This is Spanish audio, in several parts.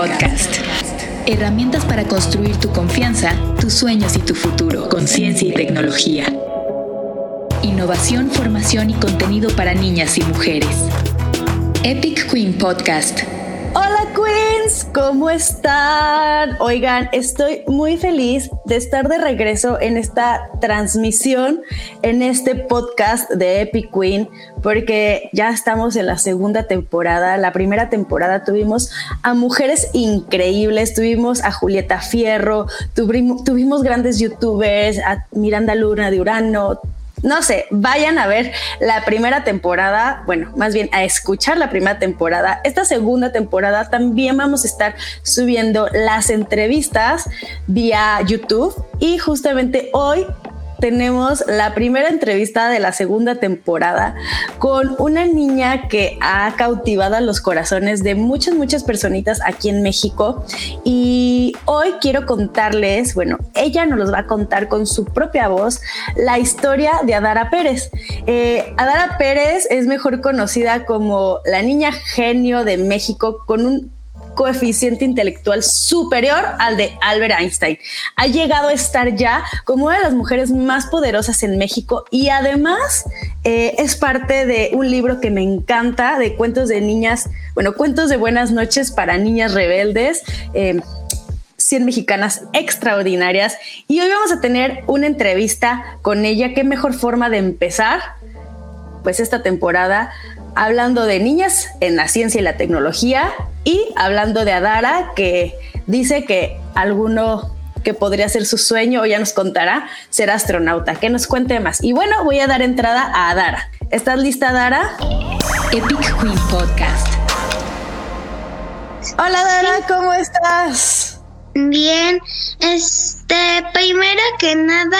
Podcast. Herramientas para construir tu confianza, tus sueños y tu futuro con ciencia y tecnología. Innovación, formación y contenido para niñas y mujeres. Epic Queen Podcast Hola Queens, ¿cómo están? Oigan, estoy muy feliz de estar de regreso en esta transmisión, en este podcast de Epic Queen, porque ya estamos en la segunda temporada. La primera temporada tuvimos a mujeres increíbles, tuvimos a Julieta Fierro, tuvimos, grandes youtubers, a Miranda Luna de Urano, no sé, vayan a ver la primera temporada, bueno, más bien a escuchar la primera temporada. Esta segunda temporada también vamos a estar subiendo las entrevistas vía YouTube y justamente hoy tenemos la primera entrevista de la segunda temporada con una niña que ha cautivado los corazones de muchas, muchas personitas aquí en México. Y hoy quiero contarles, bueno, ella nos los va a contar con su propia voz la historia de Adara Pérez. Eh, Adara Pérez es mejor conocida como la niña genio de México con un coeficiente intelectual superior al de Albert Einstein. Ha llegado a estar ya como una de las mujeres más poderosas en México y además eh, es parte de un libro que me encanta de cuentos de niñas, bueno, cuentos de buenas noches para niñas rebeldes. 100 eh, mexicanas extraordinarias y hoy vamos a tener una entrevista con ella. Qué mejor forma de empezar pues esta temporada hablando de niñas en la ciencia y la tecnología y hablando de Adara, que dice que alguno que podría ser su sueño o ya nos contará ser astronauta. Que nos cuente más. Y bueno, voy a dar entrada a Adara. ¿Estás lista, Adara? Epic Queen Podcast. Hola, Adara, ¿cómo estás? Bien, este, primero que nada,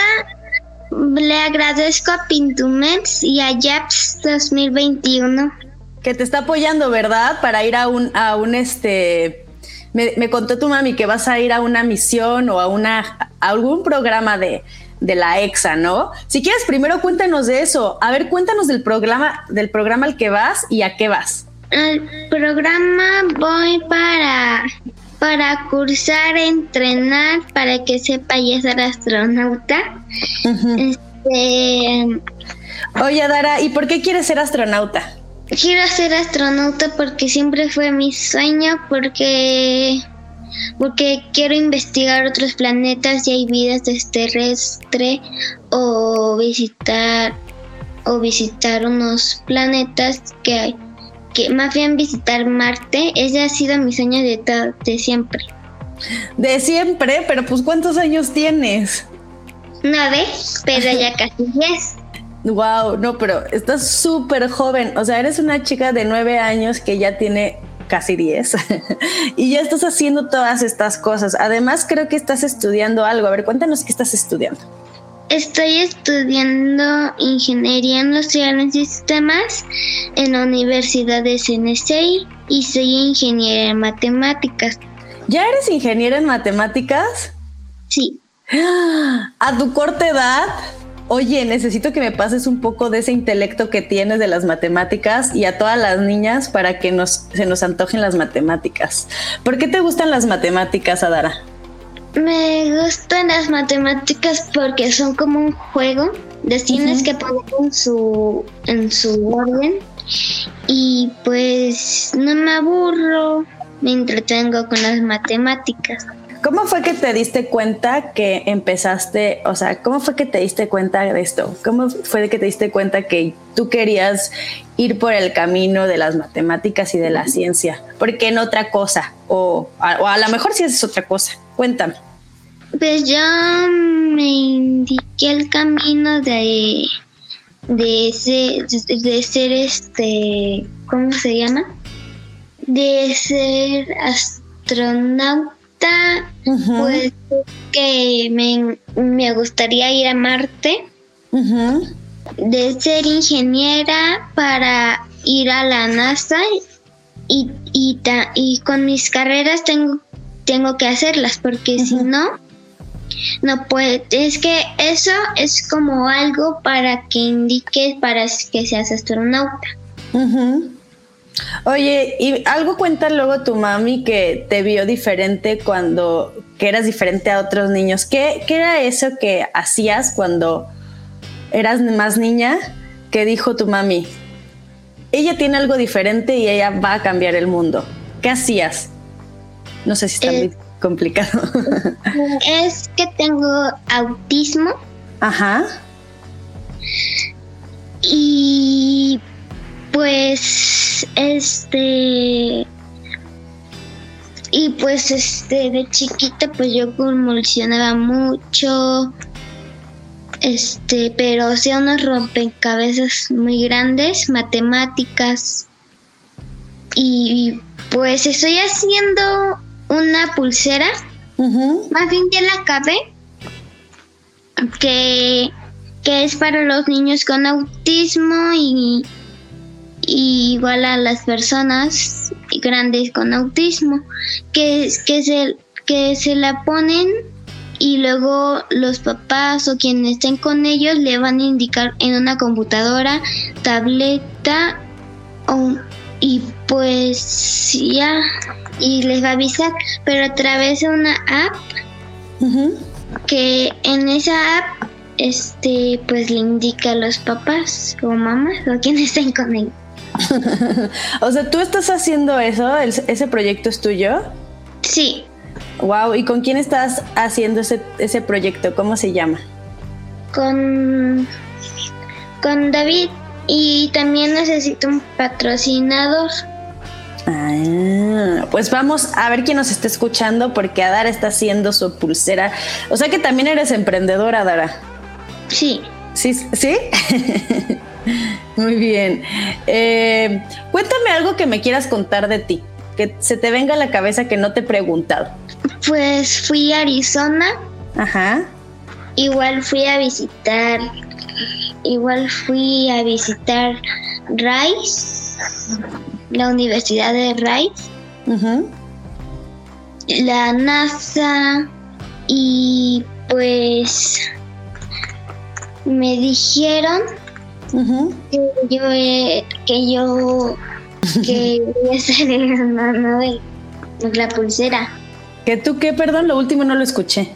le agradezco a Pintumens y a Japs 2021. Que te está apoyando, ¿verdad? Para ir a un, a un este. Me, contó tu mami que vas a ir a una misión o a una algún programa de, de la EXA, ¿no? Si quieres, primero cuéntanos de eso. A ver, cuéntanos del programa, del programa al que vas y a qué vas. Al programa voy para para cursar, entrenar, para que sepa y ser astronauta. este, Oye, Dara, ¿y por qué quieres ser astronauta? Quiero ser astronauta porque siempre fue mi sueño, porque porque quiero investigar otros planetas si hay vida extraterrestre o visitar o visitar unos planetas que hay que más bien visitar Marte, ese ha sido mi sueño de, de siempre. De siempre, pero pues ¿cuántos años tienes? Nueve, pero ya casi diez. Wow, no, pero estás súper joven. O sea, eres una chica de nueve años que ya tiene casi diez y ya estás haciendo todas estas cosas. Además, creo que estás estudiando algo. A ver, cuéntanos qué estás estudiando. Estoy estudiando Ingeniería Industrial en Sistemas en la Universidad de CNCI y soy ingeniera en matemáticas. ¿Ya eres ingeniera en matemáticas? Sí. ¿A tu corta edad? Oye, necesito que me pases un poco de ese intelecto que tienes de las matemáticas y a todas las niñas para que nos, se nos antojen las matemáticas. ¿Por qué te gustan las matemáticas, Adara? Me gustan las matemáticas porque son como un juego. de tienes que poner en su, en su orden. Y pues no me aburro, me entretengo con las matemáticas. ¿Cómo fue que te diste cuenta que empezaste, o sea, cómo fue que te diste cuenta de esto? ¿Cómo fue que te diste cuenta que tú querías ir por el camino de las matemáticas y de la ciencia? ¿Por qué en otra cosa? O o a lo mejor si es otra cosa. Cuéntame. Pues yo me indiqué el camino de de ser, de ser este, ¿cómo se llama? De ser astronauta, pues que me, me, gustaría ir a Marte. De ser ingeniera para ir a la NASA y, y, y con mis carreras tengo tengo que hacerlas porque si no, no puede. Es que eso es como algo para que indique para que seas astronauta. Oye, y algo cuenta luego tu mami que te vio diferente cuando, que eras diferente a otros niños. ¿Qué, qué era eso que hacías cuando eras más niña que dijo tu mami? Ella tiene algo diferente y ella va a cambiar el mundo. ¿Qué hacías? No sé si está muy complicado. es que tengo autismo. Ajá. Y pues este y pues este de chiquita pues yo convulsionaba mucho este pero hacía unos rompecabezas muy grandes matemáticas y pues estoy haciendo una pulsera más bien ya la acabé que que es para los niños con autismo y igual a las personas grandes con autismo, que, que, se, que se la ponen y luego los papás o quienes estén con ellos le van a indicar en una computadora, tableta y pues ya y les va a avisar, pero a través de una app que en esa app este pues le indica a los papás o mamás o quienes estén con ellos. o sea, ¿tú estás haciendo eso? ¿Ese proyecto es tuyo? Sí. Wow, ¿y con quién estás haciendo ese, ese proyecto? ¿Cómo se llama? Con, con David y también necesito un patrocinador. Ah, pues vamos a ver quién nos está escuchando porque Adara está haciendo su pulsera. O sea que también eres emprendedora, Adara. Sí. ¿Sí? ¿Sí? Muy bien. Eh, cuéntame algo que me quieras contar de ti, que se te venga a la cabeza que no te he preguntado. Pues fui a Arizona. Ajá. Igual fui a visitar, igual fui a visitar Rice, la Universidad de Rice, la NASA y pues me dijeron que yo, que yo, que voy a ser de la pulsera. ¿Que tú qué, perdón? Lo último no lo escuché.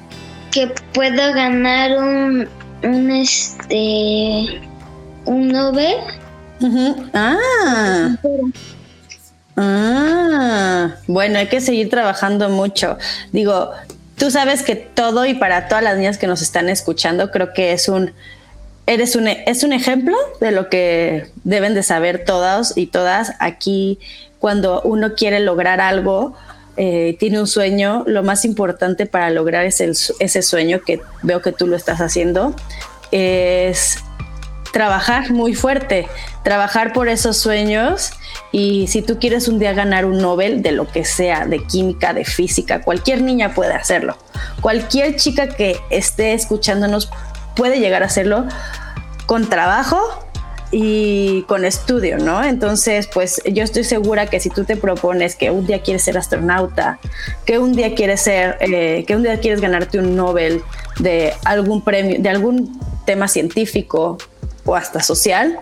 Que puedo ganar un, un este, un Nobel. Ah. Ah, bueno, hay que seguir trabajando mucho. Digo, tú sabes que todo y para todas las niñas que nos están escuchando, creo que es un eres un, es un ejemplo de lo que deben de saber todos y todas aquí cuando uno quiere lograr algo, eh, tiene un sueño, lo más importante para lograr ese, ese sueño que veo que tú lo estás haciendo es trabajar muy fuerte, trabajar por esos sueños y si tú quieres un día ganar un Nobel de lo que sea, de química, de física, cualquier niña puede hacerlo. Cualquier chica que esté escuchándonos puede llegar a hacerlo con trabajo y con estudio, ¿no? Entonces, pues yo estoy segura que si tú te propones que un día quieres ser astronauta, que un día quieres ser, eh, que un día quieres ganarte un Nobel de algún premio, de algún tema científico o hasta social,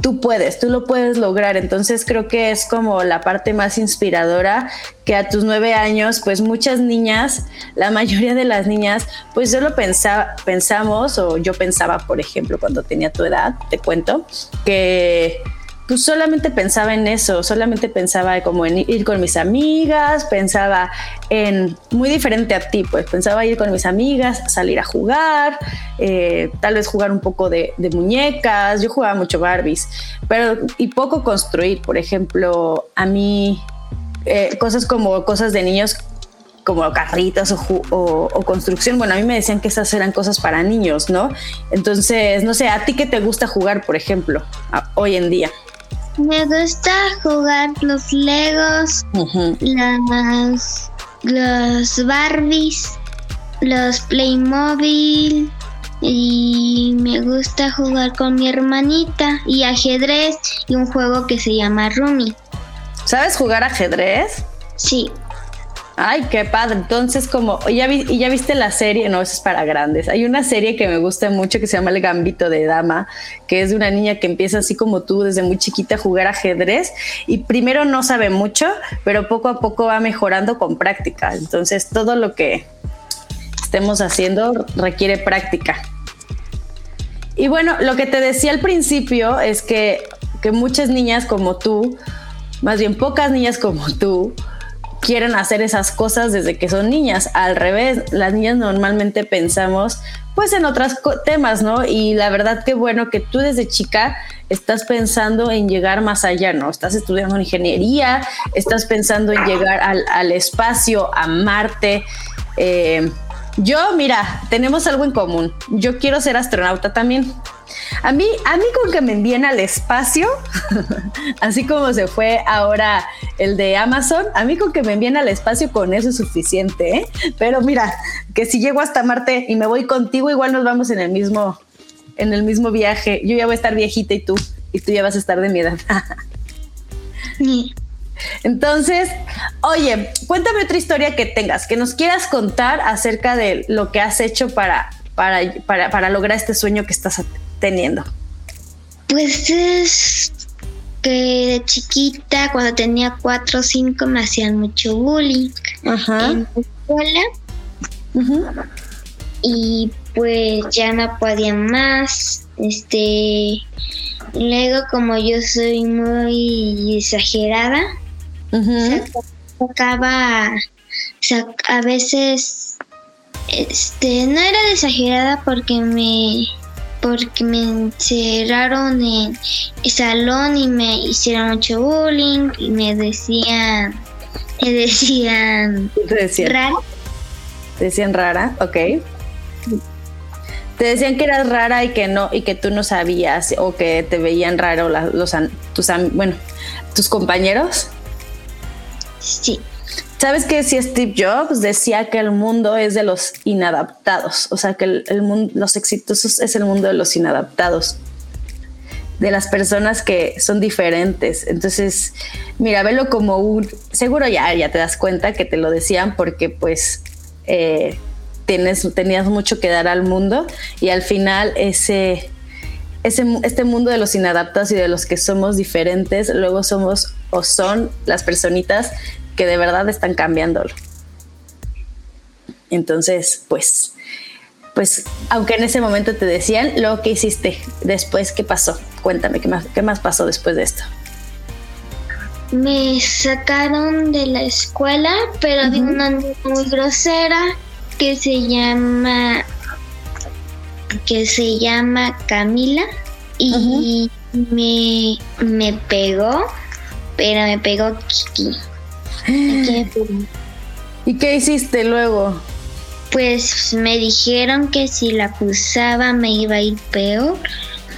tú puedes, tú lo puedes lograr. Entonces creo que es como la parte más inspiradora que a tus nueve años, pues muchas niñas, la mayoría de las niñas, pues solo pensaba, pensamos, o yo pensaba, por ejemplo, cuando tenía tu edad, te cuento, que pues solamente pensaba en eso, solamente pensaba como en ir con mis amigas, pensaba en muy diferente a ti, pues pensaba ir con mis amigas, salir a jugar, eh, tal vez jugar un poco de, muñecas, yo jugaba mucho Barbies, pero y poco construir, por ejemplo, a mí eh, cosas como cosas de niños como carritos o, o, construcción. Bueno, a mí me decían que esas eran cosas para niños, ¿no? Entonces, no sé, ¿a ti qué te gusta jugar, por ejemplo, hoy en día? Me gusta jugar los Legos, las los Barbies, los Playmobil y me gusta jugar con mi hermanita y ajedrez y un juego que se llama Rumi. ¿Sabes jugar ajedrez? Sí. Ay, qué padre. Entonces, como ya, ya viste la serie, no, eso es para grandes. Hay una serie que me gusta mucho que se llama El Gambito de Dama, que es de una niña que empieza así como tú desde muy chiquita a jugar ajedrez y primero no sabe mucho, pero poco a poco va mejorando con práctica. Entonces, todo lo que estemos haciendo requiere práctica. Y bueno, lo que te decía al principio es que, que muchas niñas como tú, más bien pocas niñas como tú, quieren hacer esas cosas desde que son niñas. Al revés, las niñas normalmente pensamos pues en otros temas, ¿no? Y la verdad que bueno que tú desde chica estás pensando en llegar más allá, ¿no? Estás estudiando ingeniería, estás pensando en llegar al, espacio, a Marte. Eh, yo, mira, tenemos algo en común. Yo quiero ser astronauta también. A mí, a mí con que me envíen al espacio, así como se fue ahora el de Amazon, a mí con que me envíen al espacio con eso es suficiente, ¿eh? Pero mira, que si llego hasta Marte y me voy contigo, igual nos vamos en el mismo, en el mismo viaje. Yo ya voy a estar viejita y tú, y tú ya vas a estar de mi edad. Entonces, oye, cuéntame otra historia que tengas, que nos quieras contar acerca de lo que has hecho para, para, para, para lograr este sueño que estás teniendo? Pues es que de chiquita, cuando tenía cuatro o cinco, me hacían mucho bullying en la escuela. Y pues ya no podía más. Este. Luego, como yo soy muy exagerada, sacaba. a veces. Este. No era exagerada porque me porque me encerraron en el salón y me hicieron mucho bullying y me decían, me decían, ¿Te decían? rara. ¿Te decían rara? Ok. Te decían que eras rara y que no y que tú no sabías o que te veían raro los tus bueno tus compañeros. Sí. ¿Sabes que si Steve Jobs decía que el mundo es de los inadaptados? O sea, que el, mundo, los exitosos es el mundo de los inadaptados, de las personas que son diferentes. Entonces, mira, velo como un... Seguro ya, ya te das cuenta que te lo decían porque pues eh, tienes, tenías mucho que dar al mundo y al final ese, ese, este mundo de los inadaptados y de los que somos diferentes, luego somos o son las personitas que de verdad están cambiándolo. Entonces, pues, pues, aunque en ese momento te decían lo que hiciste después, ¿qué pasó? Cuéntame, ¿qué más, qué más pasó después de esto? Me sacaron de la escuela, pero había una niña muy grosera que se llama que se llama Camila y me, me pegó, pero me pegó Kiki. ¿Y qué hiciste luego? Pues me dijeron que si la acusaba me iba a ir peor.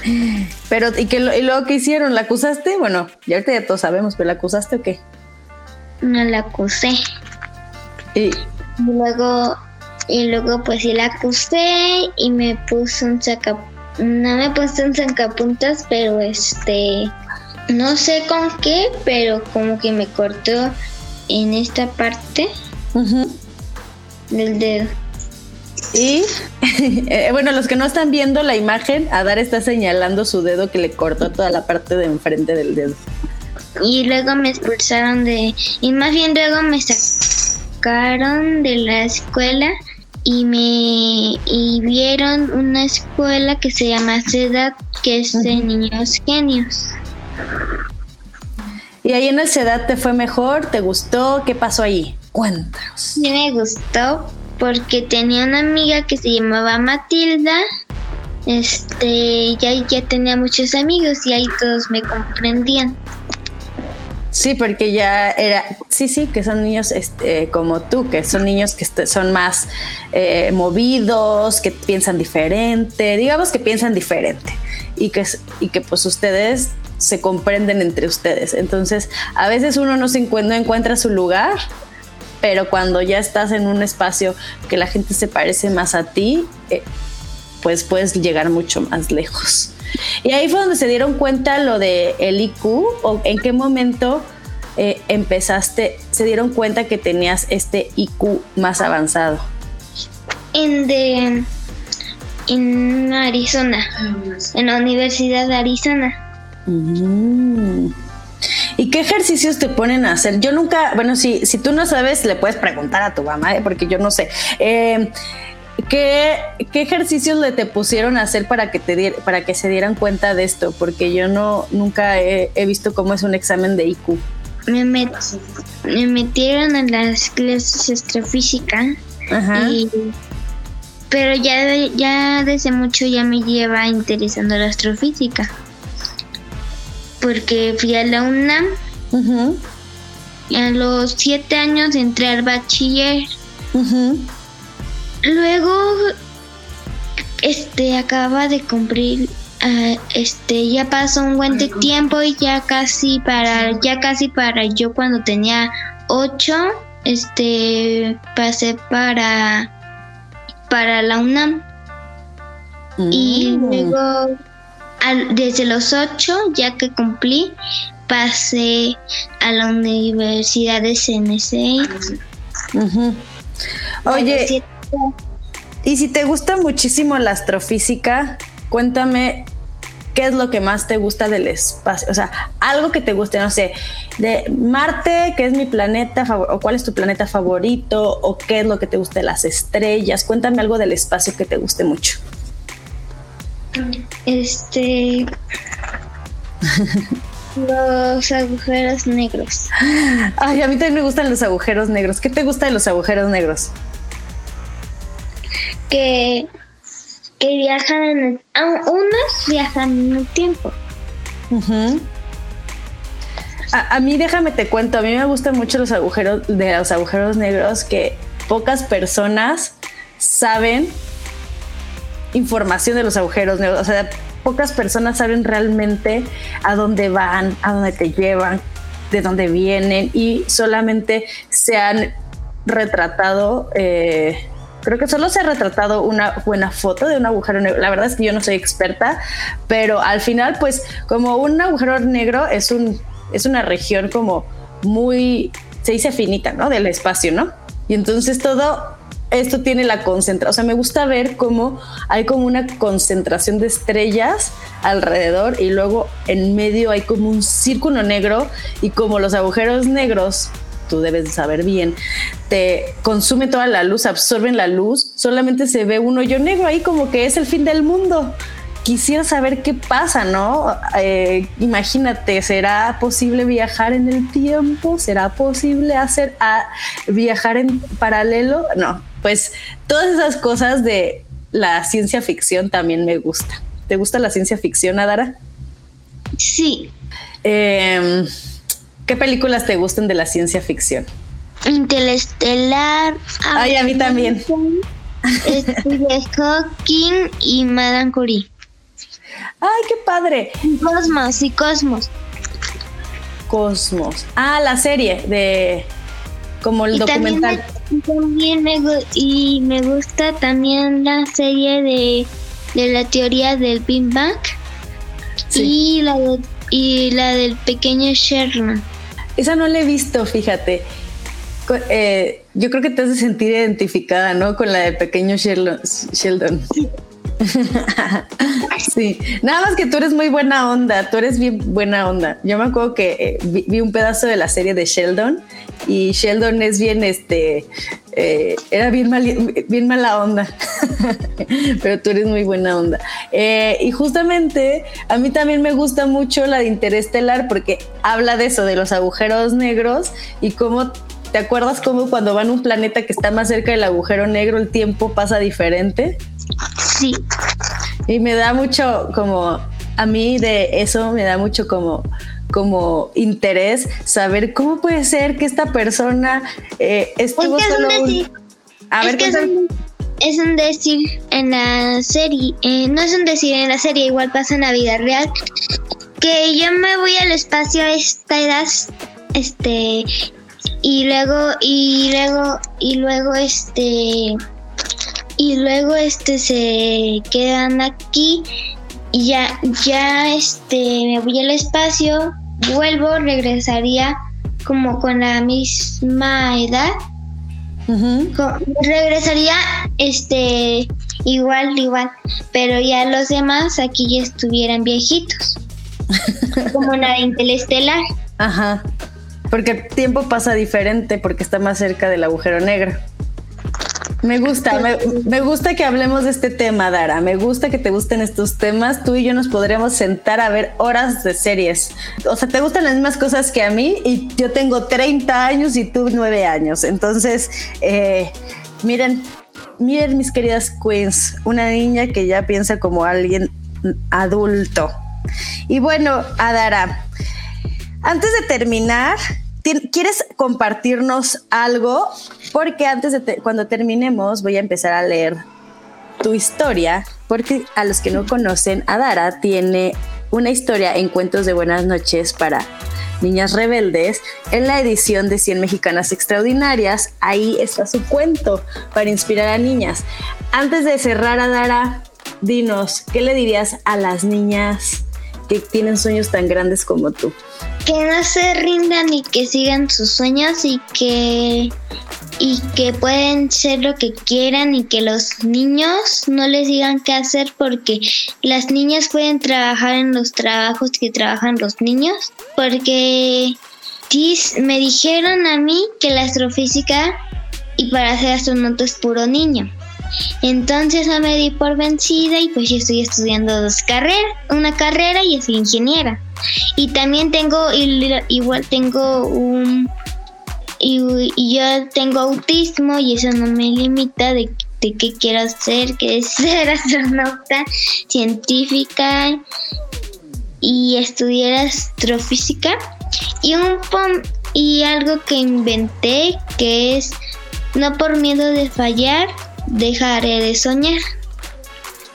Pero, ¿y, qué, y luego qué hicieron? ¿La acusaste? Bueno, ya ahorita ya todos sabemos, pero ¿la acusaste o qué? No la acusé. Y, luego, y luego pues sí la acusé y me puso un saca... No me puse un sacapuntas, pero este... No sé con qué, pero como que me cortó en esta parte del dedo. Y eh, bueno, los que no están viendo la imagen, Adar está señalando su dedo que le cortó toda la parte de enfrente del dedo. Y luego me expulsaron de... Y más bien luego me sacaron de la escuela y me y vieron una escuela que se llama CEDAT, que es de niños genios. ¿Y ahí en el CEDAT te fue mejor? ¿Te gustó? ¿Qué pasó ahí? Cuéntanos. Sí, me gustó porque tenía una amiga que se llamaba Matilda. Este, ya, ya tenía muchos amigos y ahí todos me comprendían. Sí, porque ya era, sí, sí, que son niños este, como tú, que son niños que este, son más eh, movidos, que piensan diferente, digamos que piensan diferente y que, y que pues ustedes se comprenden entre ustedes. Entonces, a veces uno no se encuentra, encuentra su lugar, pero cuando ya estás en un espacio que la gente se parece más a ti, eh, pues puedes llegar mucho más lejos. Y ahí fue donde se dieron cuenta lo de el IQ o en qué momento eh, empezaste, se dieron cuenta que tenías este IQ más avanzado? En de en Arizona, en la Universidad de Arizona. Mm. ¿Y qué ejercicios te ponen a hacer? Yo nunca, bueno, si, si tú no sabes, le puedes preguntar a tu mamá, ¿eh? porque yo no sé. Eh, ¿qué, ¿qué, ejercicios le te pusieron a hacer para que, te para que se dieran cuenta de esto? Porque yo no nunca he, visto cómo es un examen de IQ. Me, me metieron en las clases de astrofísica. Ajá. pero ya, ya desde mucho ya me lleva interesando la astrofísica porque fui a la UNAM. A los siete años entré al bachiller. Luego, este, acaba de cumplir, ah, este, ya pasó un buen tiempo y ya casi para, ya casi para yo cuando tenía ocho, este, pasé para, para la UNAM. Y mm. Desde los ocho, ya que cumplí, pasé a la Universidad de CNC. Oye, y si te gusta muchísimo la astrofísica, cuéntame qué es lo que más te gusta del espacio. O sea, algo que te guste, no sé, de Marte, que es mi planeta o cuál es tu planeta favorito, o qué es lo que te gusta de las estrellas. Cuéntame algo del espacio que te guste mucho. Este. los agujeros negros. Ay, a mí también me gustan los agujeros negros. ¿Qué te gusta de los agujeros negros? Que, que viajan en el, unos viajan en el tiempo. a, a, mí déjame te cuento, a mí me gustan mucho los agujeros de los agujeros negros que pocas personas saben información de los agujeros negros. O sea, pocas personas saben realmente a dónde van, a dónde te llevan, de dónde vienen y solamente se han retratado. Eh, creo que solo se ha retratado una buena foto de un agujero negro. La verdad es que yo no soy experta, pero al final, pues, como un agujero negro es un es una región como muy se dice finita, ¿no? Del espacio, ¿no? Y entonces todo esto tiene la concentración, o sea, me gusta ver cómo hay como una concentración de estrellas alrededor y luego en medio hay como un círculo negro y como los agujeros negros, tú debes saber bien, te consume toda la luz, absorben la luz, solamente se ve un hoyo negro ahí como que es el fin del mundo quisiera saber qué pasa, ¿no? Eh, imagínate, ¿será posible viajar en el tiempo? ¿Será posible hacer a viajar en paralelo? No, pues todas esas cosas de la ciencia ficción también me gusta. ¿Te gusta la ciencia ficción, Adara? Sí. Em, ¿Qué películas te gustan de la ciencia ficción? Interestelar. Ay, a mí también. Stephen Hawking y Madame Curie. ¡Ay, qué padre! Cosmos y Cosmos. Cosmos. Ah, la serie de como el documental. También, me, y me gusta también la serie de, la teoría del Big Bang y la y la del pequeño Sherman. Esa no la he visto, fíjate. Eh, yo creo que te hace sentir identificada, ¿no? Con la del pequeño Sheldon. sí, nada más que tú eres muy buena onda, tú eres bien buena onda. Yo me acuerdo que eh, vi, un pedazo de la serie de Sheldon y Sheldon es bien, este, eh, era bien, bien mala onda, pero tú eres muy buena onda. Eh, y justamente a mí también me gusta mucho la de Interestelar porque habla de eso, de los agujeros negros y cómo ¿Te acuerdas cómo cuando van a un planeta que está más cerca del agujero negro el tiempo pasa diferente? Sí. Y me da mucho como, a mí de eso me da mucho como como interés saber cómo puede ser que esta persona eh, estuvo es solo un A ver, es, un, es un decir en la serie, eh, no es un decir en la serie, igual pasa en la vida real, que yo me voy al espacio a esta edad, este, y luego, y luego, y luego, este, y luego este se quedan aquí y ya ya este me voy al espacio vuelvo regresaría como con la misma edad, regresaría este igual, igual, pero ya los demás aquí ya estuvieran viejitos. como la de Interestelar. Ajá. Porque el tiempo pasa diferente porque está más cerca del agujero negro. Me gusta, me, gusta que hablemos de este tema, Dara. Me gusta que te gusten estos temas. Tú y yo nos podríamos sentar a ver horas de series. O sea, te gustan las mismas cosas que a mí y yo tengo 30 años y tú 9 años. Entonces, eh, miren, miren mis queridas queens, una niña que ya piensa como alguien adulto. Y bueno, Adara, antes de terminar, ¿quieres compartirnos algo? Porque antes de cuando terminemos voy a empezar a leer tu historia, porque a los que no conocen, Adara tiene una historia en cuentos de buenas noches para niñas rebeldes en la edición de 100 mexicanas extraordinarias. Ahí está su cuento para inspirar a niñas. Antes de cerrar, Adara, dinos, ¿qué le dirías a las niñas que tienen sueños tan grandes como tú? Que no se rindan y que sigan sus sueños y que y que pueden ser lo que quieran y que los niños no les digan qué hacer porque las niñas pueden trabajar en los trabajos que trabajan los niños porque me dijeron a mí que la astrofísica y para ser astronauta es puro niño. Entonces me di por vencida y pues yo estoy estudiando dos carreras, una carrera y soy ingeniera. Y también tengo, igual tengo un, y, yo tengo autismo y eso no me limita de, de qué quiero hacer, que es ser astronauta, científica y estudiar astrofísica. Y, un, y algo que inventé que es no por miedo de fallar, dejaré de soñar.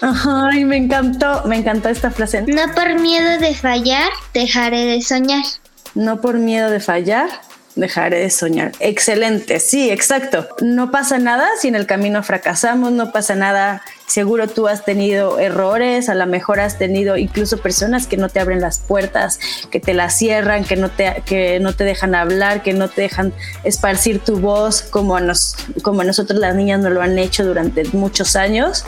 Ay, me encantó, me encantó esta frase. No por miedo de fallar, dejaré de soñar. No por miedo de fallar, dejaré de soñar. Excelente, sí, exacto. No pasa nada si en el camino fracasamos, no pasa nada. Seguro tú has tenido errores, a lo mejor has tenido incluso personas que no te abren las puertas, que te las cierran, que no te, que no te dejan hablar, que no te dejan esparcir tu voz como, nos, como nosotros las niñas no lo han hecho durante muchos años,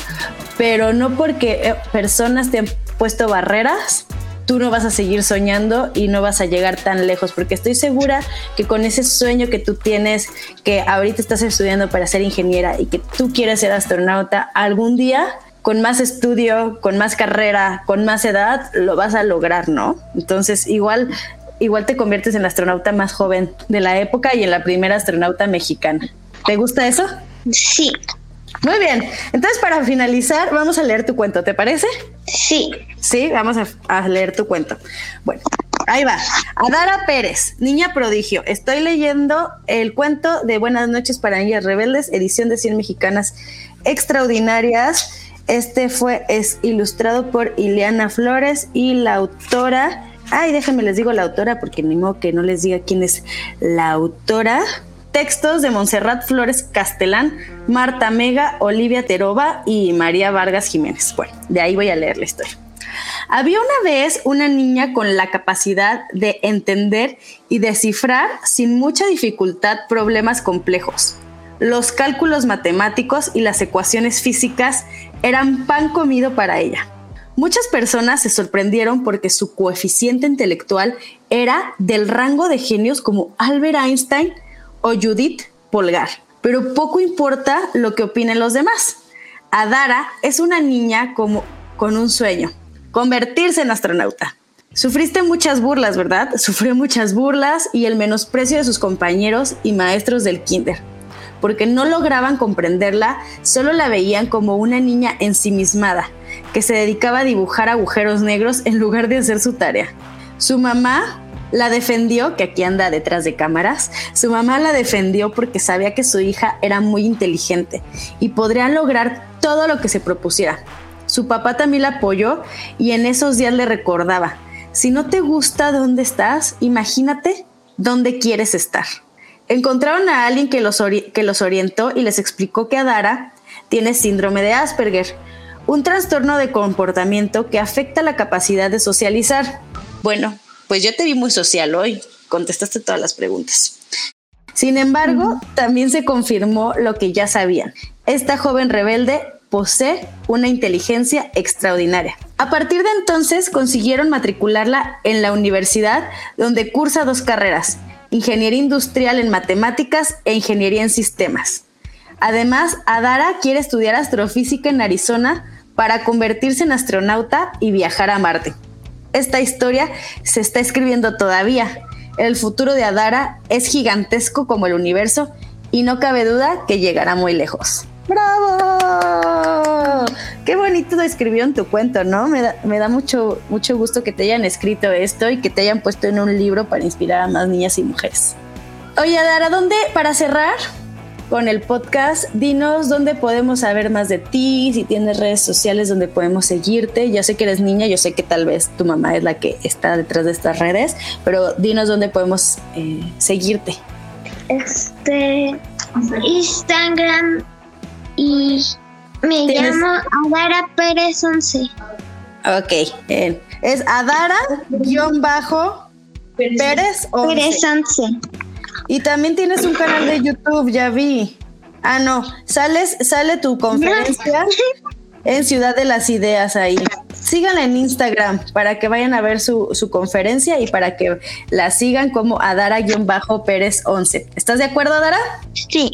pero no porque eh, personas te han puesto barreras, tú no vas a seguir soñando y no vas a llegar tan lejos, porque estoy segura que con ese sueño que tú tienes, que ahorita estás estudiando para ser ingeniera y que tú quieres ser astronauta, algún día con más estudio, con más carrera, con más edad, lo vas a lograr, ¿no? Entonces, igual, igual te conviertes en la astronauta más joven de la época y en la primera astronauta mexicana. ¿Te gusta eso? Sí. Muy bien. Entonces, para finalizar, vamos a leer tu cuento, ¿te parece? Sí. Sí, vamos a, leer tu cuento. Bueno, ahí va. Adara Pérez, niña prodigio. Estoy leyendo el cuento de Buenas noches para niñas rebeldes, edición de 100 mexicanas extraordinarias. Este fue es ilustrado por Ileana Flores y la autora. Ay, déjenme les digo la autora porque ni modo que no les diga quién es la autora. Textos de Montserrat Flores Castelán, Marta Mega, Olivia Teroba y María Vargas Jiménez. Bueno, de ahí voy a leer la historia. Había una vez una niña con la capacidad de entender y descifrar sin mucha dificultad problemas complejos. Los cálculos matemáticos y las ecuaciones físicas eran pan comido para ella. Muchas personas se sorprendieron porque su coeficiente intelectual era del rango de genios como Albert Einstein, o Judith Polgar. Pero poco importa lo que opinen los demás. Adara es una niña como, con un sueño, convertirse en astronauta. Sufriste muchas burlas, ¿verdad? Sufrió muchas burlas y el menosprecio de sus compañeros y maestros del kinder, porque no lograban comprenderla, solo la veían como una niña ensimismada, que se dedicaba a dibujar agujeros negros en lugar de hacer su tarea. Su mamá la defendió, que aquí anda detrás de cámaras, su mamá la defendió porque sabía que su hija era muy inteligente y podría lograr todo lo que se propusiera. Su papá también la apoyó y en esos días le recordaba, si no te gusta dónde estás, imagínate dónde quieres estar. Encontraron a alguien que los, que los orientó y les explicó que Adara tiene síndrome de Asperger, un trastorno de comportamiento que afecta la capacidad de socializar. Bueno, pues yo te vi muy social hoy. contestaste todas las preguntas. Sin embargo, también se confirmó lo que ya sabían. Esta joven rebelde posee una inteligencia extraordinaria. A partir de entonces consiguieron matricularla en la universidad donde cursa dos carreras, ingeniería industrial en matemáticas e ingeniería en sistemas. Además, Adara quiere estudiar astrofísica en Arizona para convertirse en astronauta y viajar a Marte. Esta historia se está escribiendo todavía. El futuro de Adara es gigantesco como el universo y no cabe duda que llegará muy lejos. ¡Bravo! Qué bonito lo escribió en tu cuento, ¿no? Me da, mucho, mucho gusto que te hayan escrito esto y que te hayan puesto en un libro para inspirar a más niñas y mujeres. Oye, Adara, ¿dónde, para cerrar, con el podcast. Dinos dónde podemos saber más de ti, si tienes redes sociales donde podemos seguirte. Yo sé que eres niña, yo sé que tal vez tu mamá es la que está detrás de estas redes, pero dinos dónde podemos eh, seguirte. Este Instagram y me llamo Adara Pérez 11. Ok, es Adara-Pérez 11. Pérez 11. Y también tienes un canal de YouTube, ya vi. Ah, no, sales, sale tu conferencia en Ciudad de las Ideas ahí. Síganla en Instagram para que vayan a ver su, conferencia y para que la sigan como Adara-Pérez 11. ¿Estás de acuerdo, Adara? Sí.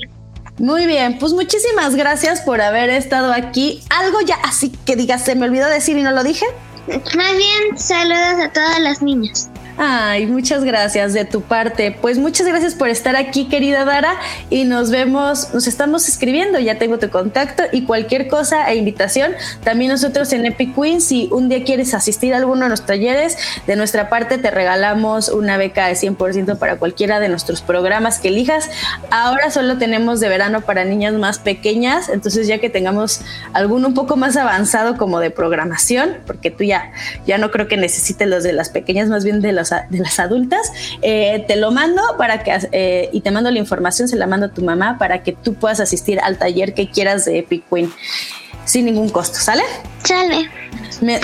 Muy bien, pues muchísimas gracias por haber estado aquí. Algo ya así que digas, se me olvidó decir y no lo dije. Más bien, saludos a todas las niñas. Ay, muchas gracias de tu parte. Pues muchas gracias por estar aquí, querida Dara, y nos vemos, nos estamos escribiendo, ya tengo tu contacto y cualquier cosa e invitación. También nosotros en Epic Queen, si un día quieres asistir a alguno de los talleres, de nuestra parte te regalamos una beca de 100% para cualquiera de nuestros programas que elijas. Ahora solo tenemos de verano para niñas más pequeñas, entonces ya que tengamos alguno un poco más avanzado como de programación, porque tú ya, ya no creo que necesites los de las pequeñas, más bien de de las adultas, eh, te lo mando para que, eh, y te mando la información, se la mando a tu mamá para que tú puedas asistir al taller que quieras de Epic Queen sin ningún costo, ¿sale? Sale.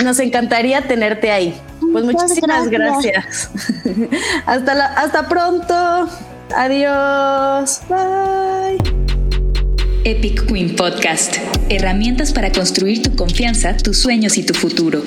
nos encantaría tenerte ahí. Pues muchísimas gracias. hasta, la, hasta pronto. Adiós. Bye. Epic Queen Podcast. Herramientas para construir tu confianza, tus sueños y tu futuro.